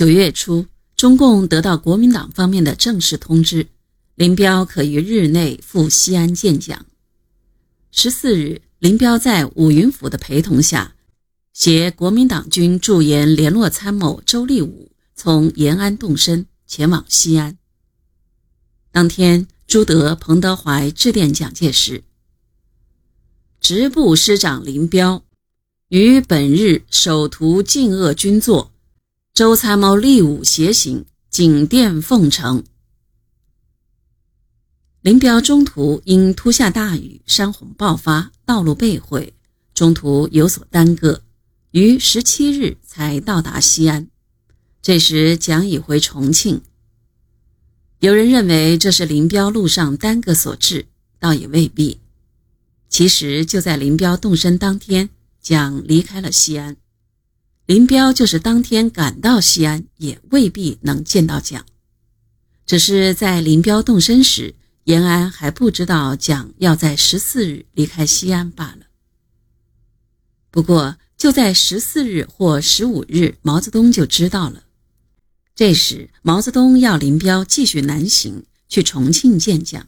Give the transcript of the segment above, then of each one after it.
九月初，中共得到国民党方面的正式通知，林彪可于日内赴西安见蒋。十四日，林彪在武云甫的陪同下，携国民党军驻延联络参谋周立武从延安动身，前往西安。当天，朱德、彭德怀致电蒋介石：“直部师长林彪于本日首图晋鄂军座，周参谋立武携行，景电奉承。”林彪中途因突下大雨，山洪爆发，道路被毁，中途有所耽搁，于十七日才到达西安。这时蒋已回重庆。有人认为这是林彪路上耽搁所致，倒也未必。其实就在林彪动身当天，蒋离开了西安。林彪就是当天赶到西安，也未必能见到蒋。只是在林彪动身时。延安还不知道蒋要在十四日离开西安罢了。不过就在十四日或十五日，毛泽东就知道了。这时毛泽东要林彪继续南行去重庆见蒋。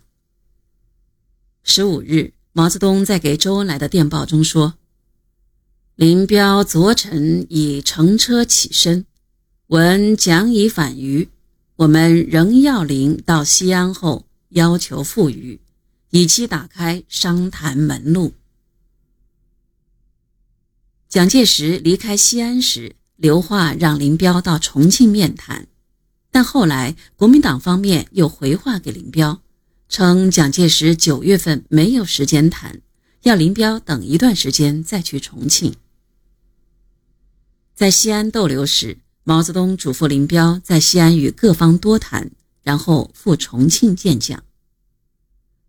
十五日，毛泽东在给周恩来的电报中说：“林彪昨晨已乘车起身，闻蒋已返渝，我们仍要临到西安后。”要求赴渝，以期打开商谈门路。蒋介石离开西安时，留话让林彪到重庆面谈，但后来国民党方面又回话给林彪，称蒋介石九月份没有时间谈，要林彪等一段时间再去重庆。在西安逗留时，毛泽东嘱咐林彪在西安与各方多谈。然后赴重庆见蒋。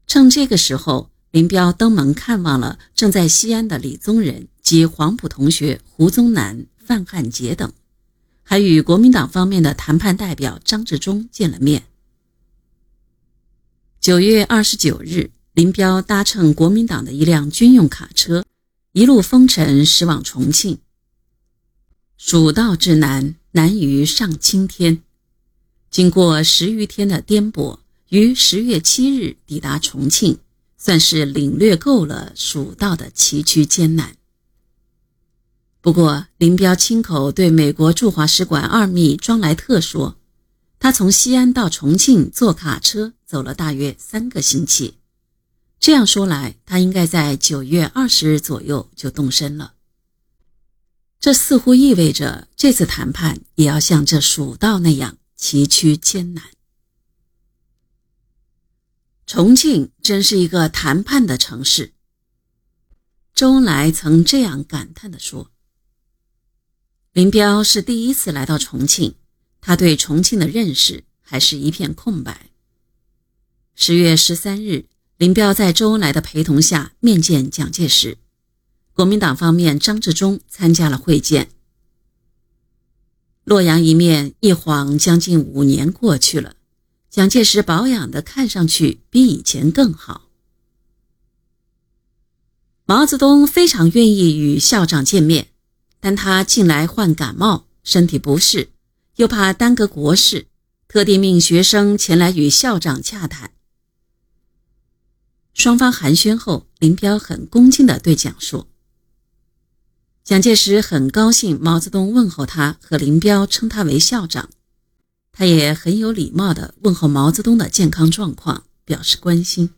趁这个时候，林彪登门看望了正在西安的李宗仁及黄埔同学胡宗南、范汉杰等，还与国民党方面的谈判代表张治中见了面。九月二十九日，林彪搭乘国民党的一辆军用卡车，一路风尘驶往重庆。蜀道之难，难于上青天。经过十余天的颠簸，于十月七日抵达重庆，算是领略够了蜀道的崎岖艰难。不过，林彪亲口对美国驻华使馆二秘庄莱特说：“他从西安到重庆坐卡车走了大约三个星期。”这样说来，他应该在九月二十日左右就动身了。这似乎意味着这次谈判也要像这蜀道那样。崎岖艰难，重庆真是一个谈判的城市。周恩来曾这样感叹地说：“林彪是第一次来到重庆，他对重庆的认识还是一片空白。”十月十三日，林彪在周恩来的陪同下面见蒋介石，国民党方面张治中参加了会见。洛阳一面一晃将近五年过去了，蒋介石保养的看上去比以前更好。毛泽东非常愿意与校长见面，但他近来患感冒，身体不适，又怕耽搁国事，特地命学生前来与校长洽谈。双方寒暄后，林彪很恭敬地对蒋说。蒋介石很高兴，毛泽东问候他和林彪称他为校长，他也很有礼貌地问候毛泽东的健康状况，表示关心。